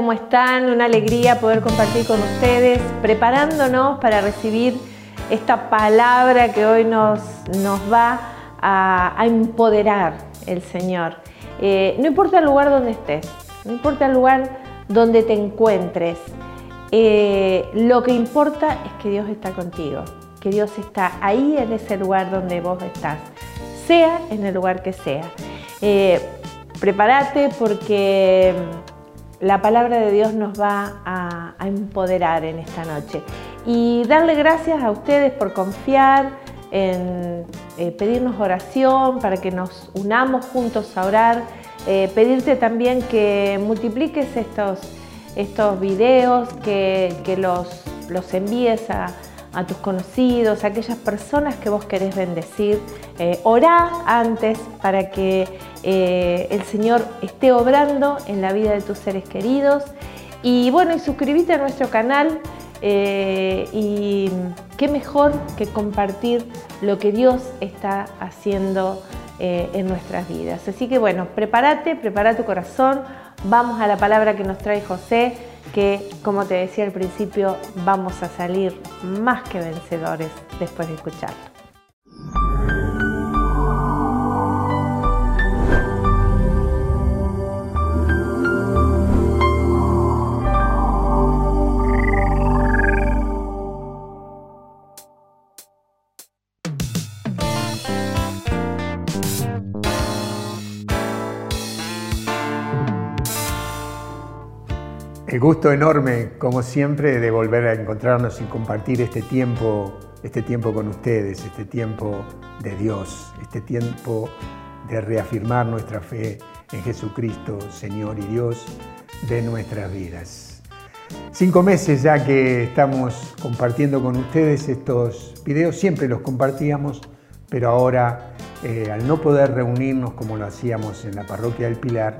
¿cómo están? Una alegría poder compartir con ustedes, preparándonos para recibir esta palabra que hoy nos, nos va a, empoderar el Señor. Eh, no importa el lugar donde estés, no importa el lugar donde te encuentres, eh, lo que importa es que Dios está contigo, que Dios está ahí en ese lugar donde vos estás, sea en el lugar que sea. Eh, prepárate porque la palabra de Dios nos va a, empoderar en esta noche. Y darle gracias a ustedes por confiar en eh, pedirnos oración para que nos unamos juntos a orar. Eh, pedirte también que multipliques estos, estos videos, que, los, los envíes a, a tus conocidos, a aquellas personas que vos querés bendecir. Eh, orá antes para que eh, el Señor esté obrando en la vida de tus seres queridos. Y bueno, y suscríbete a nuestro canal. Eh, y qué mejor que compartir lo que Dios está haciendo en nuestras vidas. Así que bueno, prepárate, prepara tu corazón. Vamos a la palabra que nos trae José que, como te decía al principio, vamos a salir más que vencedores después de escucharlo. Gusto enorme, como siempre, de volver a encontrarnos y compartir este tiempo, este tiempo con ustedes, este tiempo de Dios, este tiempo de reafirmar nuestra fe en Jesucristo, Señor y Dios de nuestras vidas. Cinco meses ya que estamos compartiendo con ustedes estos videos, siempre los compartíamos, pero ahora eh, al no poder reunirnos como lo hacíamos en la parroquia del Pilar,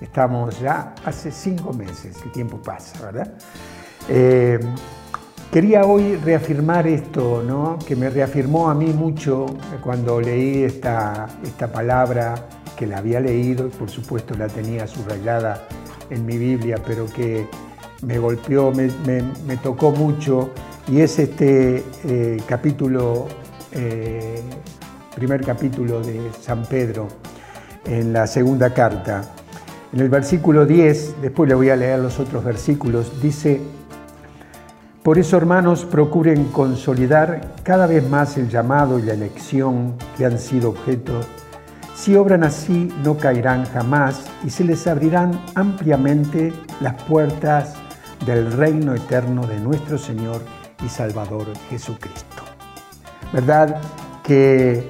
Estamos ya hace cinco meses, el tiempo pasa, ¿verdad? Eh, quería hoy reafirmar esto, ¿no? que me reafirmó a mí mucho cuando leí esta, esta palabra, que la había leído y por supuesto la tenía subrayada en mi Biblia, pero que me golpeó, me, tocó mucho, y es este eh, capítulo, eh, primer capítulo de San Pedro, en la segunda carta. En el versículo 10, después le voy a leer los otros versículos, dice, por eso hermanos procuren consolidar cada vez más el llamado y la elección que han sido objeto. Si obran así no caerán jamás y se les abrirán ampliamente las puertas del reino eterno de nuestro Señor y Salvador Jesucristo. ¿Verdad que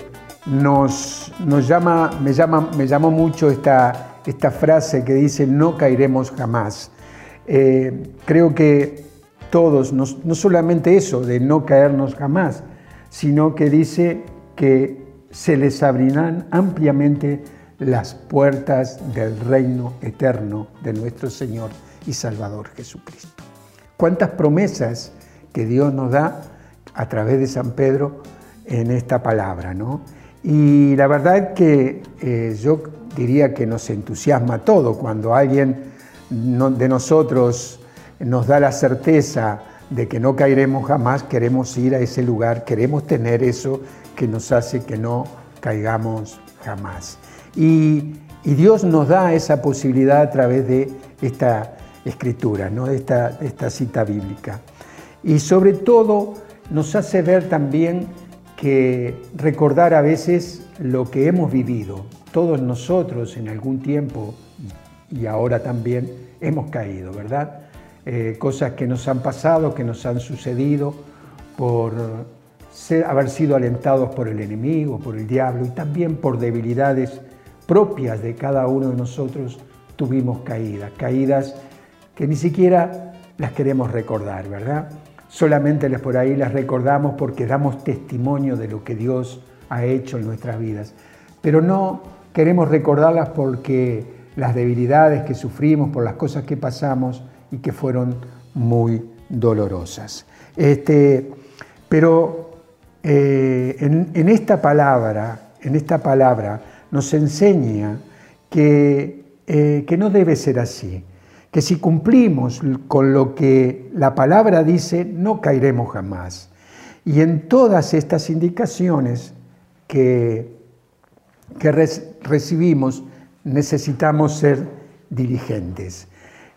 nos, nos llama, me, llama, me llamó mucho esta, esta frase que dice no caeremos jamás. Eh, creo que todos, no, solamente eso de no caernos jamás, sino que dice que se les abrirán ampliamente las puertas del reino eterno de nuestro Señor y Salvador Jesucristo. Cuántas promesas que Dios nos da a través de San Pedro en esta palabra, ¿no? Y la verdad que eh, yo diría que nos entusiasma todo cuando alguien de nosotros nos da la certeza de que no caeremos jamás, queremos ir a ese lugar, queremos tener eso que nos hace que no caigamos jamás. Y, Dios nos da esa posibilidad a través de esta escritura, ¿no? de, esta, cita bíblica. Y sobre todo nos hace ver también que recordar a veces lo que hemos vivido, todos nosotros en algún tiempo y ahora también hemos caído, ¿verdad? Eh, cosas que nos han pasado, que nos han sucedido por haber sido alentados por el enemigo, por el diablo y también por debilidades propias de cada uno de nosotros tuvimos caídas, caídas que ni siquiera las queremos recordar, ¿verdad? Solamente por ahí las recordamos porque damos testimonio de lo que Dios ha hecho en nuestras vidas, pero no queremos recordarlas porque las debilidades que sufrimos, por las cosas que pasamos y que fueron muy dolorosas. Este, pero eh, en, esta palabra, en esta palabra nos enseña que, eh, que no debe ser así, que si cumplimos con lo que la palabra dice, no caeremos jamás. Y en todas estas indicaciones que, que recibimos, necesitamos ser diligentes.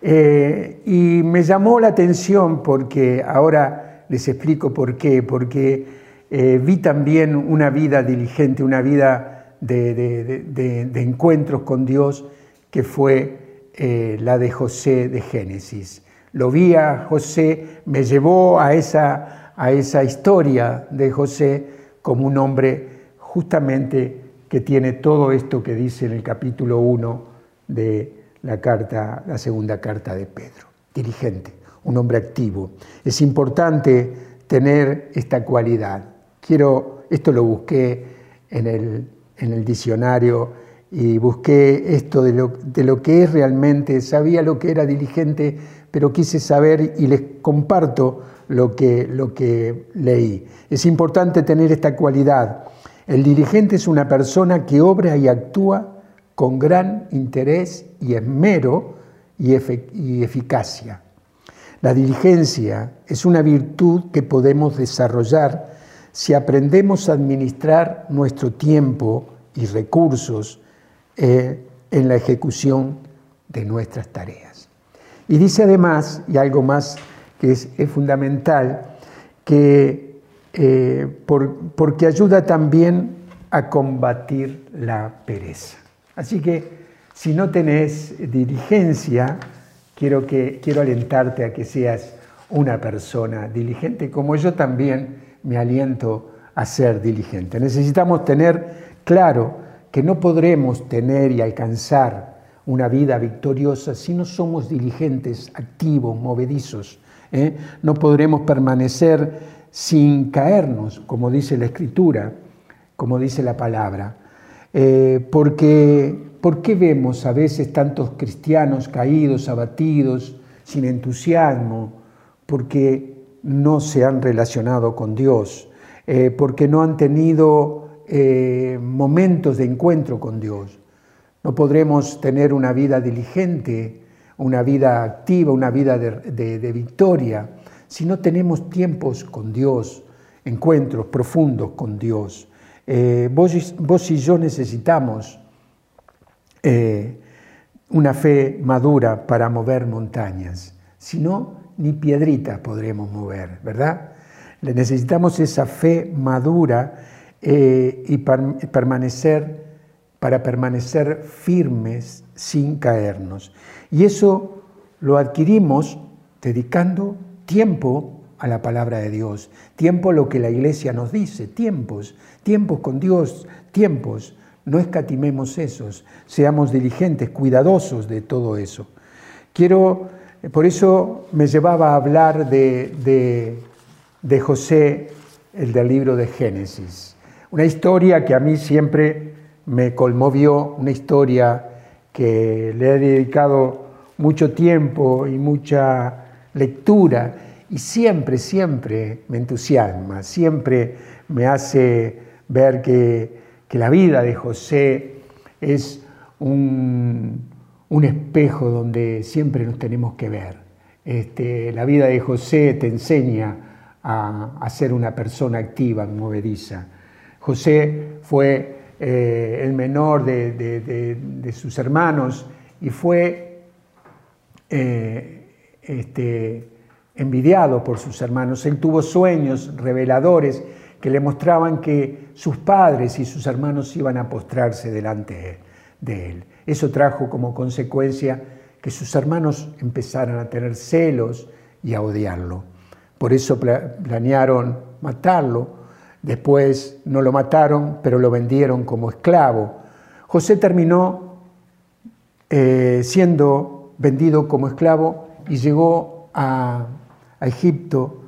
Eh, y me llamó la atención porque ahora les explico por qué, porque eh, vi también una vida diligente, una vida de, encuentros con Dios que fue eh, la de José de Génesis. Lo vi a José, me llevó a esa, a esa historia de José como un hombre justamente que tiene todo esto que dice en el capítulo 1 de la carta, la segunda carta de Pedro. Dirigente, un hombre activo. Es importante tener esta cualidad. Quiero, esto lo busqué en el, en el diccionario y busqué esto de lo, de lo, que es realmente, sabía lo que era diligente, pero quise saber y les comparto lo que, lo que leí. Es importante tener esta cualidad. El dirigente es una persona que obra y actúa con gran interés y esmero y, eficacia. La diligencia es una virtud que podemos desarrollar si aprendemos a administrar nuestro tiempo y recursos eh, en la ejecución de nuestras tareas. Y dice además, y algo más que es, fundamental, que eh, porque ayuda también a combatir la pereza. Así que si no tenés diligencia, quiero, que, quiero alentarte a que seas una persona diligente, como yo también me aliento a ser diligente. Necesitamos tener claro que no podremos tener y alcanzar una vida victoriosa si no somos diligentes, activos, movedizos. ¿eh? No podremos permanecer sin caernos, como dice la Escritura, como dice la palabra. Eh, porque, ¿Por qué vemos a veces tantos cristianos caídos, abatidos, sin entusiasmo? Porque no se han relacionado con Dios, eh, porque no han tenido eh, momentos de encuentro con Dios. No podremos tener una vida diligente, una vida activa, una vida de victoria, si no tenemos tiempos con Dios, encuentros profundos con Dios. Eh, vos, y yo necesitamos eh, una fe madura para mover montañas, si no, ni piedritas podremos mover, ¿verdad? Necesitamos esa fe madura eh, y permanecer, para permanecer firmes sin caernos. Y eso lo adquirimos dedicando tiempo a la palabra de Dios, tiempo lo que la iglesia nos dice, tiempos, tiempos con Dios, tiempos. No escatimemos esos, seamos diligentes, cuidadosos de todo eso. Quiero, por eso me llevaba a hablar de, de, José, el del libro de Génesis. Una historia que a mí siempre me conmovió, una historia que le he dedicado mucho tiempo y mucha lectura y siempre, siempre me entusiasma, siempre me hace ver que, la vida de José es un, espejo donde siempre nos tenemos que ver. Este, la vida de José te enseña a, ser una persona activa, movediza. José fue eh, el menor de, sus hermanos y fue eh, este, envidiado por sus hermanos. Él tuvo sueños reveladores que le mostraban que sus padres y sus hermanos iban a postrarse delante de él. Eso trajo como consecuencia que sus hermanos empezaran a tener celos y a odiarlo. Por eso planearon matarlo. Después no lo mataron, pero lo vendieron como esclavo. José terminó eh, siendo vendido como esclavo y llegó a Egipto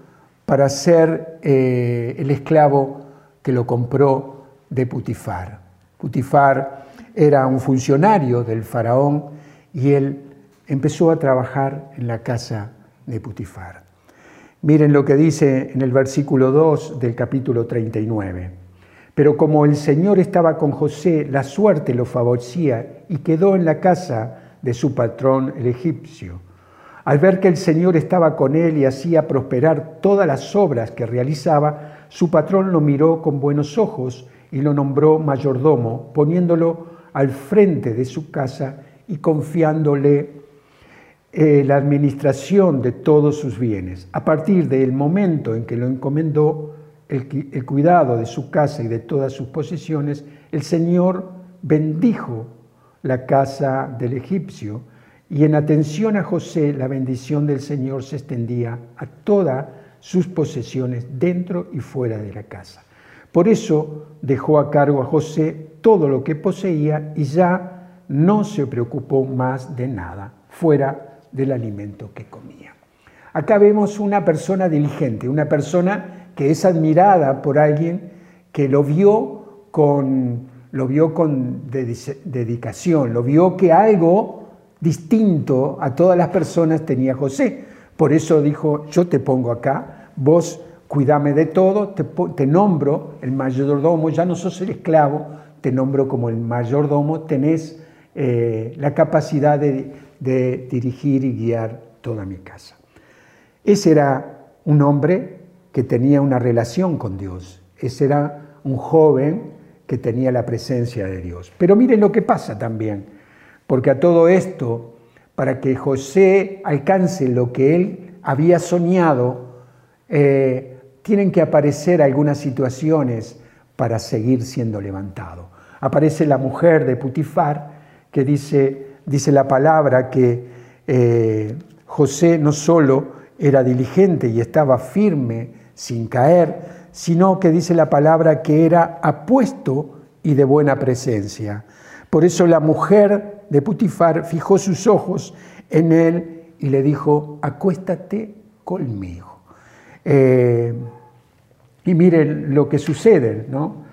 para ser eh, el esclavo que lo compró de Putifar. Putifar era un funcionario del faraón y él empezó a trabajar en la casa de Putifar. Miren lo que dice en el versículo 2 del capítulo 39. Pero como el Señor estaba con José, la suerte lo favorecía y quedó en la casa de su patrón el egipcio Al ver que el Señor estaba con él y hacía prosperar todas las obras que realizaba, su patrón lo miró con buenos ojos y lo nombró mayordomo, poniéndolo al frente de su casa y confiándole eh, la administración de todos sus bienes. A partir del momento en que lo encomendó el, el cuidado de su casa y de todas sus posesiones, el Señor bendijo la casa del egipcio y en atención a José la bendición del Señor se extendía a todas sus posesiones dentro y fuera de la casa. Por eso dejó a cargo a José todo lo que poseía y ya no se preocupó más de nada fuera del alimento que comía. Acá vemos una persona diligente, una persona que es admirada por alguien que lo vio con, lo vio con dedicación, lo vio que algo distinto a todas las personas tenía José. Por eso dijo, yo te pongo acá, vos cuídame de todo, te, nombro el mayordomo, ya no sos el esclavo, te nombro como el mayordomo, tenés eh, la capacidad de, de dirigir y guiar toda mi casa. Ese era un hombre que tenía una relación con Dios, ese era un joven que tenía la presencia de Dios. Pero miren lo que pasa también, porque a todo esto, para que José alcance lo que él había soñado, eh, tienen que aparecer algunas situaciones para seguir siendo levantado. Aparece la mujer de Putifar que dice, dice la palabra que eh, José no solo era diligente y estaba firme sin caer, sino que dice la palabra que era apuesto y de buena presencia. Por eso la mujer de Putifar fijó sus ojos en él y le dijo, acuéstate conmigo. Eh, y miren lo que sucede, ¿no?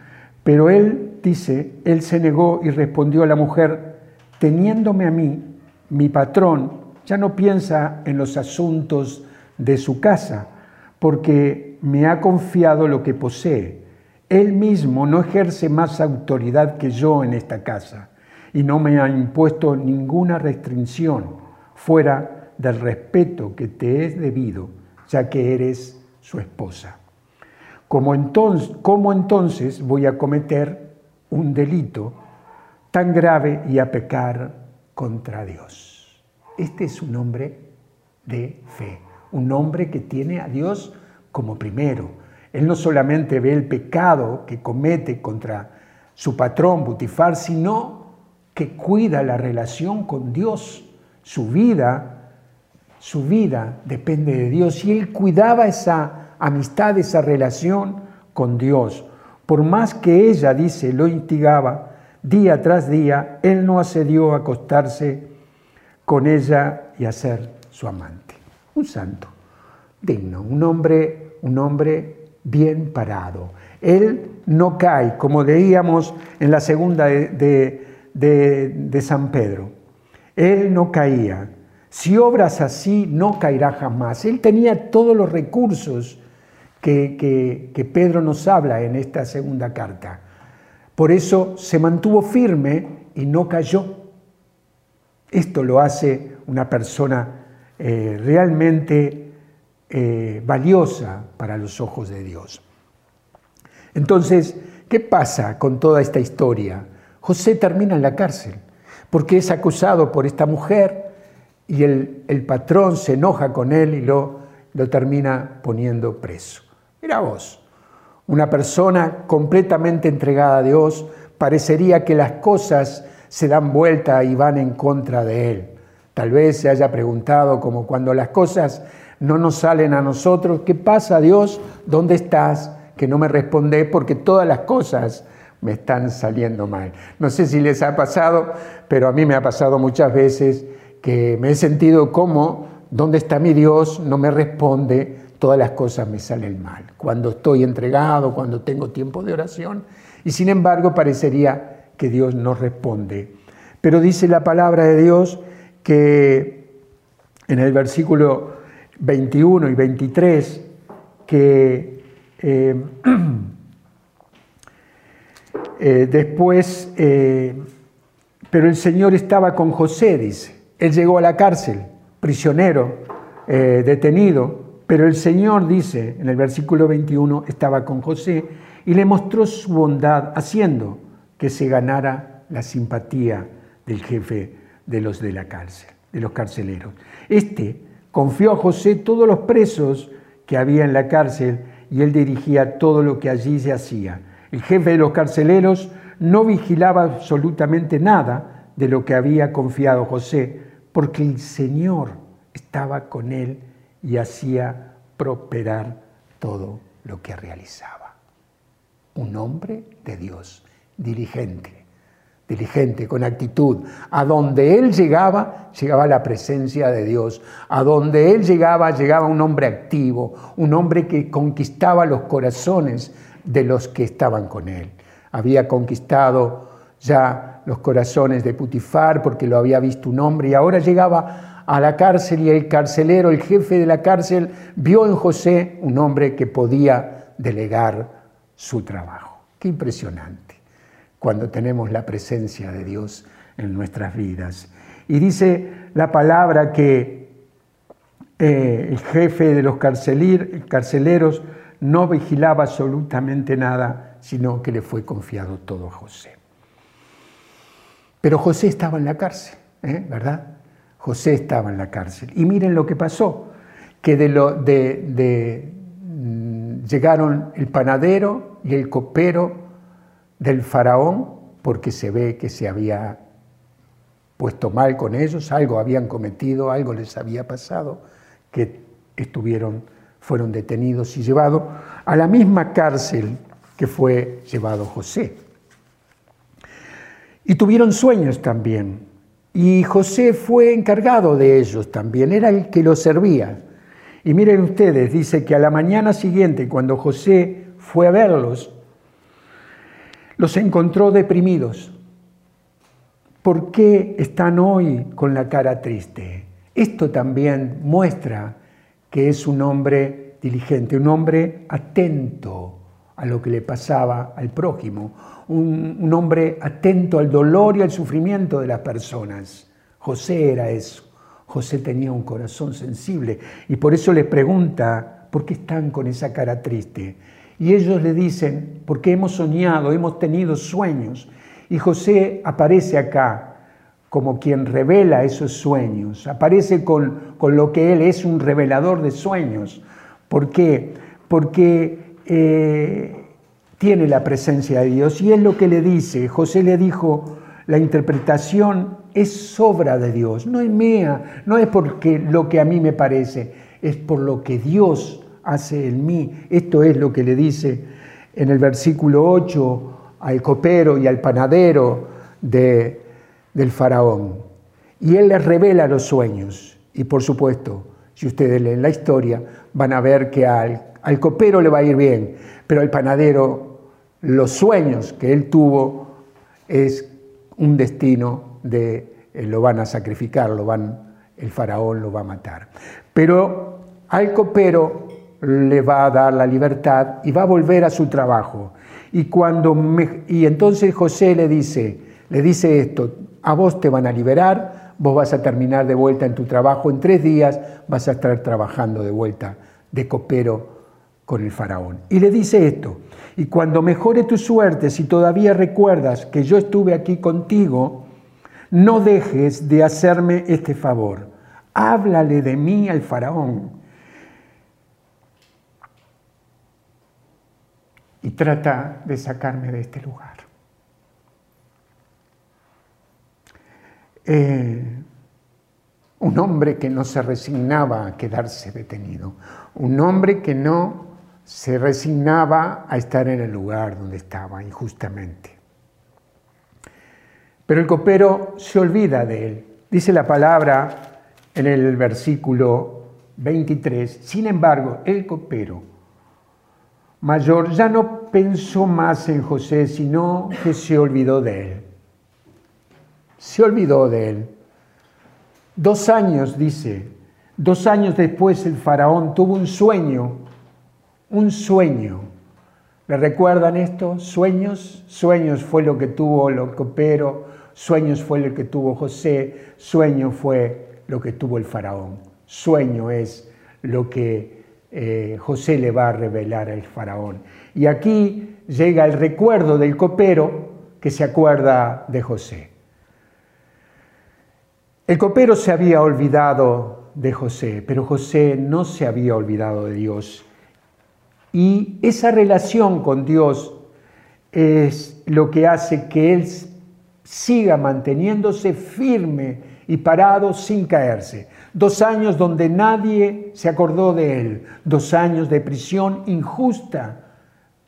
Pero él dice, él se negó y respondió a la mujer, teniéndome a mí, mi patrón, ya no piensa en los asuntos de su casa, porque me ha confiado lo que posee. Él mismo no ejerce más autoridad que yo en esta casa y no me ha impuesto ninguna restricción fuera del respeto que te es debido, ya que eres su esposa. ¿Cómo entonces, ¿Cómo entonces voy a cometer un delito tan grave y a pecar contra Dios? Este es un hombre de fe, un hombre que tiene a Dios como primero. Él no solamente ve el pecado que comete contra su patrón Butifar, sino que cuida la relación con Dios. Su vida su vida depende de Dios y él cuidaba esa amistad, esa relación con Dios. Por más que ella, dice, lo instigaba día tras día, él no accedió a acostarse con ella y a ser su amante. Un santo, digno, un hombre, un hombre bien parado. Él no cae, como leíamos en la segunda de, de San Pedro. Él no caía, si obras así, no caerá jamás. Él tenía todos los recursos que, que, Pedro nos habla en esta segunda carta. Por eso se mantuvo firme y no cayó. Esto lo hace una persona eh, realmente eh, valiosa para los ojos de Dios. Entonces, ¿qué pasa con toda esta historia? José termina en la cárcel porque es acusado por esta mujer y el, patrón se enoja con él y lo, lo termina poniendo preso. Mira vos, una persona completamente entregada a Dios, parecería que las cosas se dan vuelta y van en contra de él. Tal vez se haya preguntado como cuando las cosas no nos salen a nosotros, ¿qué pasa Dios? ¿Dónde estás? Que no me responde porque todas las cosas me están saliendo mal. No sé si les ha pasado, pero a mí me ha pasado muchas veces que me he sentido como, ¿dónde está mi Dios? No me responde, todas las cosas me salen mal. Cuando estoy entregado, cuando tengo tiempo de oración, y sin embargo parecería que Dios no responde. Pero dice la palabra de Dios que en el versículo 21 y 23, que eh, eh, después, eh, pero el Señor estaba con José, dice. Él llegó a la cárcel prisionero, eh, detenido, pero el Señor dice en el versículo 21, estaba con José y le mostró su bondad haciendo que se ganara la simpatía del jefe de los de la cárcel, de los carceleros. Este confió a José todos los presos que había en la cárcel y él dirigía todo lo que allí se hacía. El jefe de los carceleros no vigilaba absolutamente nada de lo que había confiado José, porque el Señor estaba con él y hacía prosperar todo lo que realizaba. Un hombre de Dios, diligente, diligente, con actitud. A donde él llegaba, llegaba la presencia de Dios. A donde él llegaba, llegaba un hombre activo, un hombre que conquistaba los corazones de los que estaban con él. Había conquistado ya los corazones de Putifar porque lo había visto un hombre y ahora llegaba a la cárcel y el carcelero, el jefe de la cárcel, vio en José un hombre que podía delegar su trabajo. Qué impresionante cuando tenemos la presencia de Dios en nuestras vidas. Y dice la palabra que eh, el jefe de los carceleros no vigilaba absolutamente nada, sino que le fue confiado todo a José. Pero José estaba en la cárcel, ¿eh? ¿verdad? José estaba en la cárcel. Y miren lo que pasó, que de lo, de, mm, llegaron el panadero y el copero del faraón, porque se ve que se había puesto mal con ellos, algo habían cometido, algo les había pasado, que estuvieron fueron detenidos y llevados a la misma cárcel que fue llevado José. Y tuvieron sueños también. Y José fue encargado de ellos también, era el que los servía. Y miren ustedes, dice que a la mañana siguiente, cuando José fue a verlos, los encontró deprimidos. ¿Por qué están hoy con la cara triste? Esto también muestra que es un hombre diligente, un hombre atento a lo que le pasaba al prójimo, un, hombre atento al dolor y al sufrimiento de las personas. José era eso. José tenía un corazón sensible y por eso le pregunta, ¿por qué están con esa cara triste? Y ellos le dicen, porque hemos soñado, hemos tenido sueños. Y José aparece acá como quien revela esos sueños, aparece con, con, lo que él es un revelador de sueños. ¿Por qué? Porque eh, tiene la presencia de Dios y es lo que le dice. José le dijo, la interpretación es obra de Dios, no es mía, no es porque lo que a mí me parece, es por lo que Dios hace en mí. Esto es lo que le dice en el versículo 8 al copero y al panadero de, del faraón. Y él les revela los sueños. Y por supuesto, si ustedes leen la historia, van a ver que al, al copero le va a ir bien, pero al panadero los sueños que él tuvo es un destino de eh, lo van a sacrificar, lo van, el faraón lo va a matar. Pero al copero le va a dar la libertad y va a volver a su trabajo. Y, cuando y entonces José le dice, le dice esto, a vos te van a liberar, vos vas a terminar de vuelta en tu trabajo, en tres días vas a estar trabajando de vuelta de copero con el faraón. Y le dice esto, y cuando mejore tu suerte, si todavía recuerdas que yo estuve aquí contigo, no dejes de hacerme este favor. Háblale de mí al faraón y trata de sacarme de este lugar. Eh, un hombre que no se resignaba a quedarse detenido, un hombre que no se resignaba a estar en el lugar donde estaba injustamente. Pero el copero se olvida de él. Dice la palabra en el versículo 23, sin embargo, el copero mayor ya no pensó más en José, sino que se olvidó de él. Se olvidó de él. Dos años, dice, dos años después el faraón tuvo un sueño, un sueño. ¿Le recuerdan esto? Sueños, sueños fue lo que tuvo el copero, sueños fue lo que tuvo José, sueño fue lo que tuvo el faraón. Sueño es lo que eh, José le va a revelar al faraón. Y aquí llega el recuerdo del copero que se acuerda de José. El copero se había olvidado de José, pero José no se había olvidado de Dios. Y esa relación con Dios es lo que hace que él siga manteniéndose firme y parado sin caerse. Dos años donde nadie se acordó de él, dos años de prisión injusta,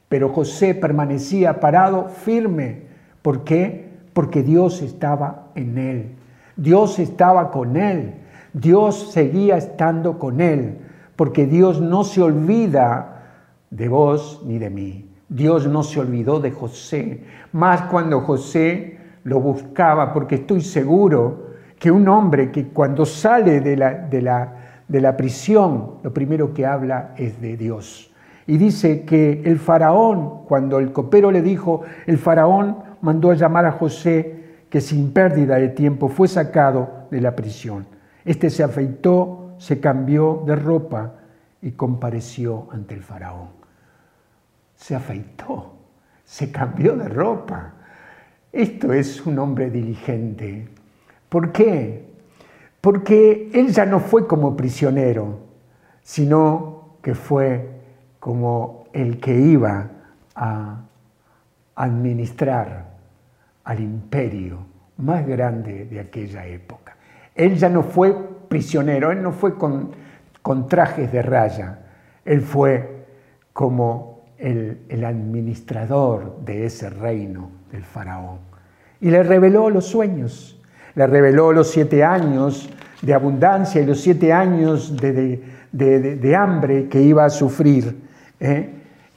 pero José permanecía parado firme. ¿Por qué? Porque Dios estaba en él, Dios estaba con él, Dios seguía estando con él, porque Dios no se olvida de vos ni de mí. Dios no se olvidó de José, más cuando José lo buscaba, porque estoy seguro que un hombre que cuando sale de la, de la, de la prisión, lo primero que habla es de Dios. Y dice que el faraón, cuando el copero le dijo, el faraón mandó a llamar a José, que sin pérdida de tiempo fue sacado de la prisión. Este se afeitó, se cambió de ropa y compareció ante el faraón. Se afeitó, se cambió de ropa esto es un hombre diligente. ¿Por qué? Porque él ya no fue como prisionero, sino que fue como el que iba a administrar al imperio más grande de aquella época. Él ya no fue prisionero, él no fue con, trajes de raya, él fue como el administrador de ese reino del faraón. Y le reveló los sueños, le reveló los siete años de abundancia y los siete años de, hambre que iba a sufrir. ¿eh?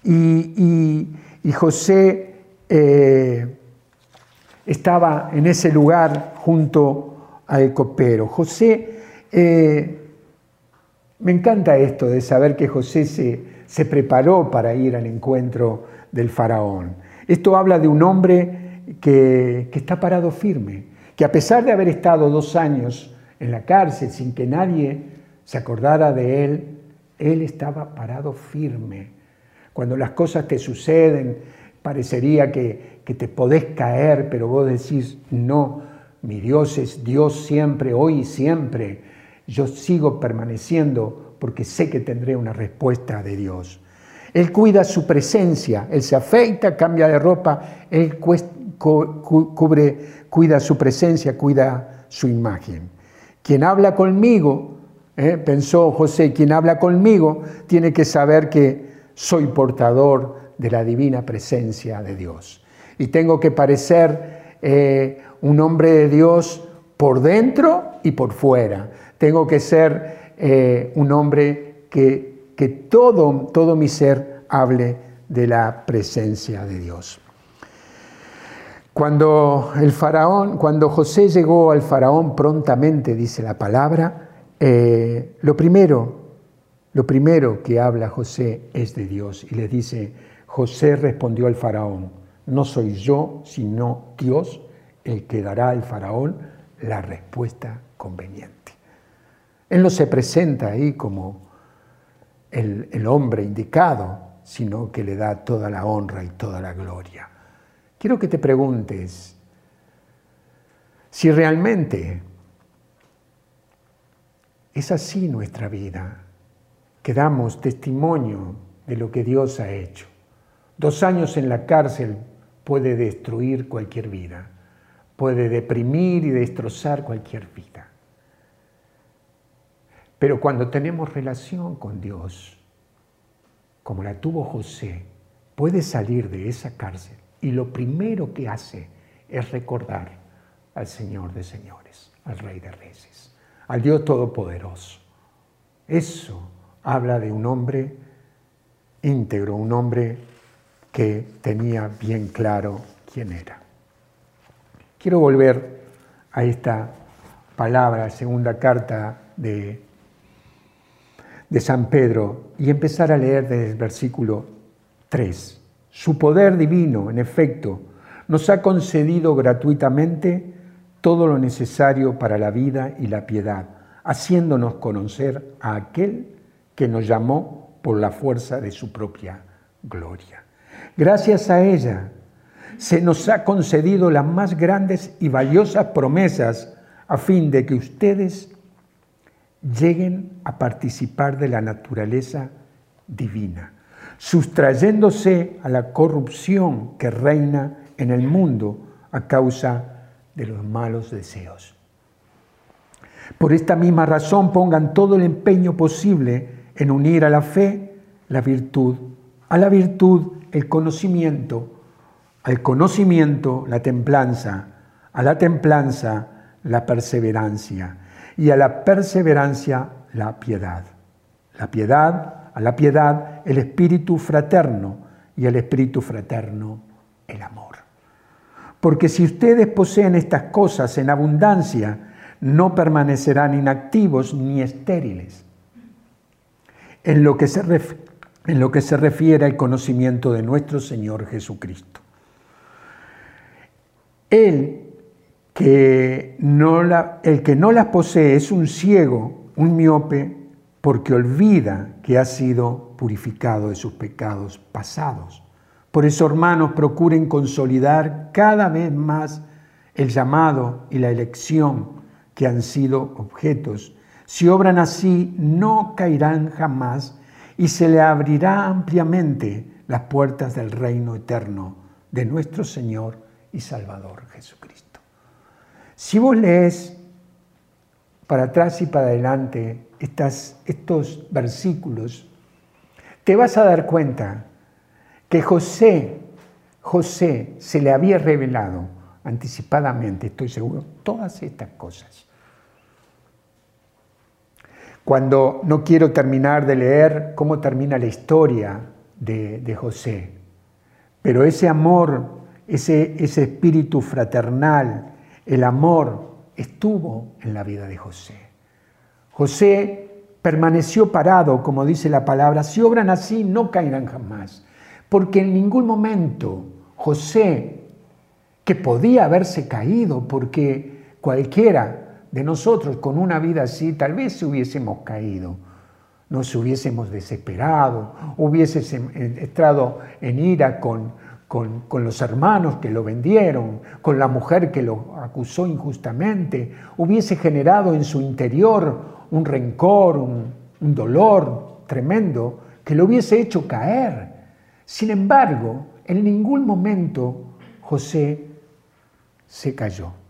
Y, José eh, estaba en ese lugar junto al copero. José, eh, me encanta esto de saber que José se, se preparó para ir al encuentro del faraón. Esto habla de un hombre que, está parado firme, que a pesar de haber estado dos años en la cárcel sin que nadie se acordara de él, él estaba parado firme. Cuando las cosas te suceden, parecería que, que te podés caer, pero vos decís, no, mi Dios es Dios siempre, hoy y siempre. Yo sigo permaneciendo porque sé que tendré una respuesta de Dios. Él cuida su presencia, Él se afeita, cambia de ropa, Él cubre, cuida su presencia, cuida su imagen. Quien habla conmigo, eh, pensó José, quien habla conmigo tiene que saber que soy portador de la divina presencia de Dios. Y tengo que parecer eh, un hombre de Dios por dentro y por fuera. Tengo que ser eh, un hombre que que todo, todo mi ser hable de la presencia de Dios. Cuando el faraón, cuando José llegó al faraón prontamente, dice la palabra, eh, lo primero, lo primero que habla José es de Dios y le dice, José respondió al faraón, no soy yo, sino Dios el que dará al faraón la respuesta conveniente. Él no se presenta ahí como el, hombre indicado, sino que le da toda la honra y toda la gloria. Quiero que te preguntes si realmente es así nuestra vida, que damos testimonio de lo que Dios ha hecho. Dos años en la cárcel puede destruir cualquier vida, puede deprimir y destrozar cualquier vida. Pero cuando tenemos relación con Dios, como la tuvo José, puede salir de esa cárcel y lo primero que hace es recordar al Señor de señores, al Rey de Reyes, al Dios Todopoderoso. Eso habla de un hombre íntegro, un hombre que tenía bien claro quién era. Quiero volver a esta palabra, segunda carta de de San Pedro y empezar a leer desde el versículo 3. Su poder divino, en efecto, nos ha concedido gratuitamente todo lo necesario para la vida y la piedad, haciéndonos conocer a aquel que nos llamó por la fuerza de su propia gloria. Gracias a ella se nos ha concedido las más grandes y valiosas promesas a fin de que ustedes lleguen a participar de la naturaleza divina, sustrayéndose a la corrupción que reina en el mundo a causa de los malos deseos. Por esta misma razón pongan todo el empeño posible en unir a la fe la virtud, a la virtud el conocimiento, al conocimiento la templanza, a la templanza la perseverancia y a la perseverancia la piedad. La piedad, a la piedad el espíritu fraterno y al espíritu fraterno el amor. Porque si ustedes poseen estas cosas en abundancia, no permanecerán inactivos ni estériles. En lo que se, en lo que se refiere al conocimiento de nuestro Señor Jesucristo. Él que no la, el que no las posee es un ciego, un miope, porque olvida que ha sido purificado de sus pecados pasados. Por eso, hermanos, procuren consolidar cada vez más el llamado y la elección que han sido objetos. Si obran así, no caerán jamás y se le abrirá ampliamente las puertas del reino eterno de nuestro Señor y Salvador Jesucristo. Si vos lees para atrás y para adelante estos versículos, te vas a dar cuenta que José, José se le había revelado anticipadamente, estoy seguro, todas estas cosas. Cuando no quiero terminar de leer cómo termina la historia de, José, pero ese amor, ese, ese espíritu fraternal, el amor estuvo en la vida de José. José permaneció parado, como dice la palabra, si obran así no caerán jamás, porque en ningún momento José, que podía haberse caído, porque cualquiera de nosotros con una vida así tal vez se hubiésemos caído, nos hubiésemos desesperado, hubiésemos entrado en ira con, con, los hermanos que lo vendieron, con la mujer que lo acusó injustamente, hubiese generado en su interior un rencor, un, un dolor tremendo que lo hubiese hecho caer. Sin embargo, en ningún momento José se cayó.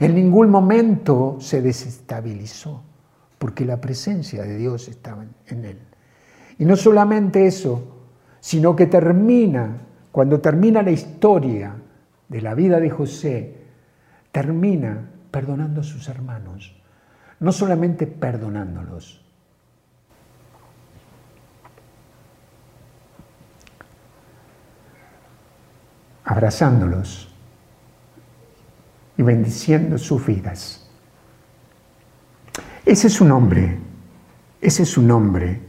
En ningún momento se desestabilizó, porque la presencia de Dios estaba en él. Y no solamente eso, sino que termina cuando termina la historia de la vida de José, termina perdonando a sus hermanos, no solamente perdonándolos, abrazándolos y bendiciendo sus vidas. Ese es un hombre, ese es un hombre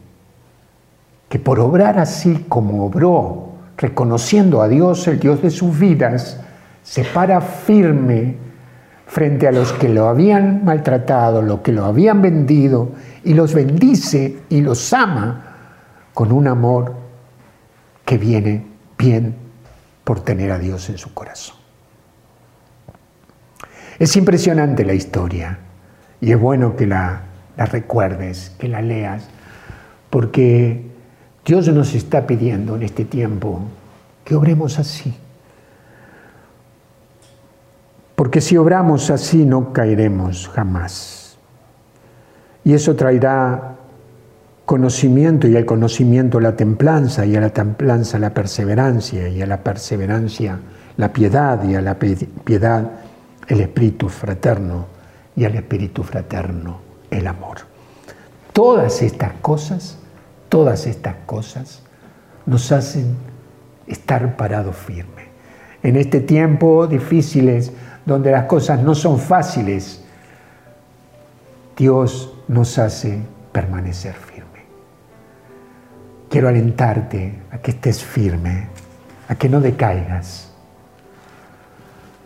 que por obrar así como obró reconociendo a Dios, el Dios de sus vidas, se para firme frente a los que lo habían maltratado, los que lo habían vendido, y los bendice y los ama con un amor que viene bien por tener a Dios en su corazón. Es impresionante la historia y es bueno que la, recuerdes, que la leas, porque Dios nos está pidiendo en este tiempo que obremos así. Porque si obramos así no caeremos jamás. Y eso traerá conocimiento y al conocimiento la templanza y a la templanza la perseverancia y a la perseverancia la piedad y a la piedad el espíritu fraterno y al espíritu fraterno el amor. Todas estas cosas Todas estas cosas nos hacen estar parados firme. En este tiempo difíciles, donde las cosas no son fáciles, Dios nos hace permanecer firme. Quiero alentarte a que estés firme, a que no decaigas,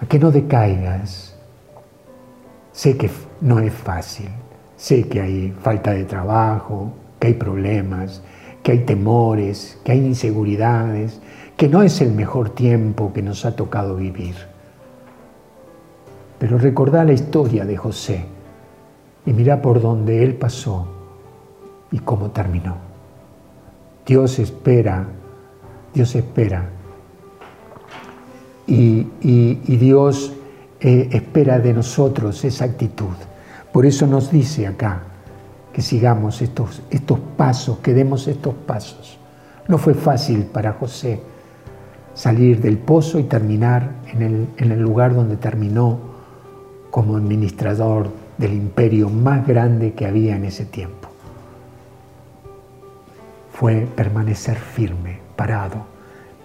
que no decaigas. Sé que no es fácil, Sé que hay falta de trabajo, que hay problemas, que hay temores, que hay inseguridades, que no es el mejor tiempo que nos ha tocado vivir. Pero recordá la historia de José y mira por donde él pasó y cómo terminó. Dios espera, Dios espera. Y, Dios eh, espera de nosotros esa actitud. Por eso nos dice acá que sigamos estos, estos pasos, que demos estos pasos. No fue fácil para José salir del pozo y terminar en el, en el lugar donde terminó como administrador del imperio más grande que había en ese tiempo. Fue permanecer firme, parado,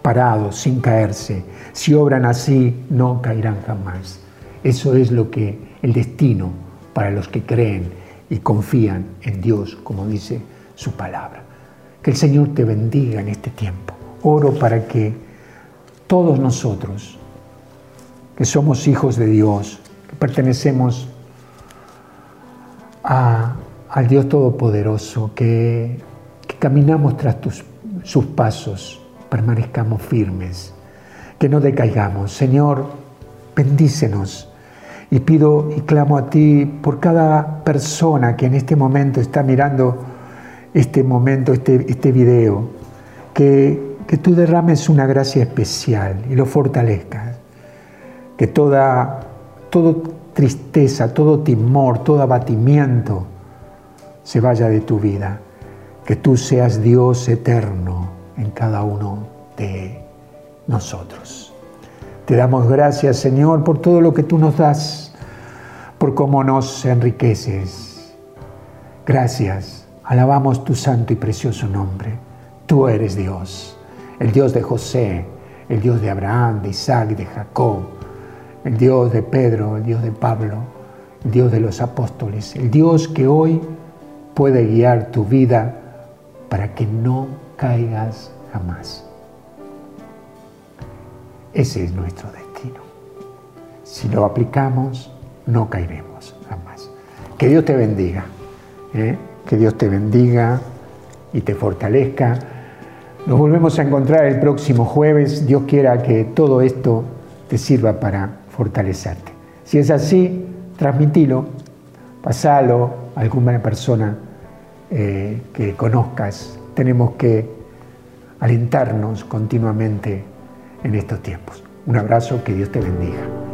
parado, sin caerse. Si obran así, no caerán jamás. Eso es lo que el destino para los que creen y confían en Dios, como dice su palabra. Que el Señor te bendiga en este tiempo. Oro para que todos nosotros, que somos hijos de Dios, que pertenecemos al Dios Todopoderoso, que, caminamos tras sus pasos, permanezcamos firmes, que no decaigamos. Señor, bendícenos. Y pido y clamo a ti por cada persona que en este momento está mirando este momento, este, este video, que, que tú derrames una gracia especial y lo fortalezcas, que toda, todo tristeza, todo temor, todo abatimiento se vaya de tu vida, que tú seas Dios eterno en cada uno de nosotros. Te damos gracias, Señor, por todo lo que tú nos das, por cómo nos enriqueces. Gracias. Alabamos tu santo y precioso nombre. Tú eres Dios, el Dios de José, el Dios de Abraham, de Isaac, de Jacob, el Dios de Pedro, el Dios de Pablo, el Dios de los apóstoles, el Dios que hoy puede guiar tu vida para que no caigas jamás. Ese es nuestro destino. Si lo aplicamos, no caeremos jamás. Que Dios te bendiga. ¿eh? Que Dios te bendiga y te fortalezca. Nos volvemos a encontrar el próximo jueves. Dios quiera que todo esto te sirva para fortalecerte. Si es así, transmitilo, pasalo a alguna persona eh, que conozcas. Tenemos que alentarnos continuamente en estos tiempos. Un abrazo, que Dios te bendiga.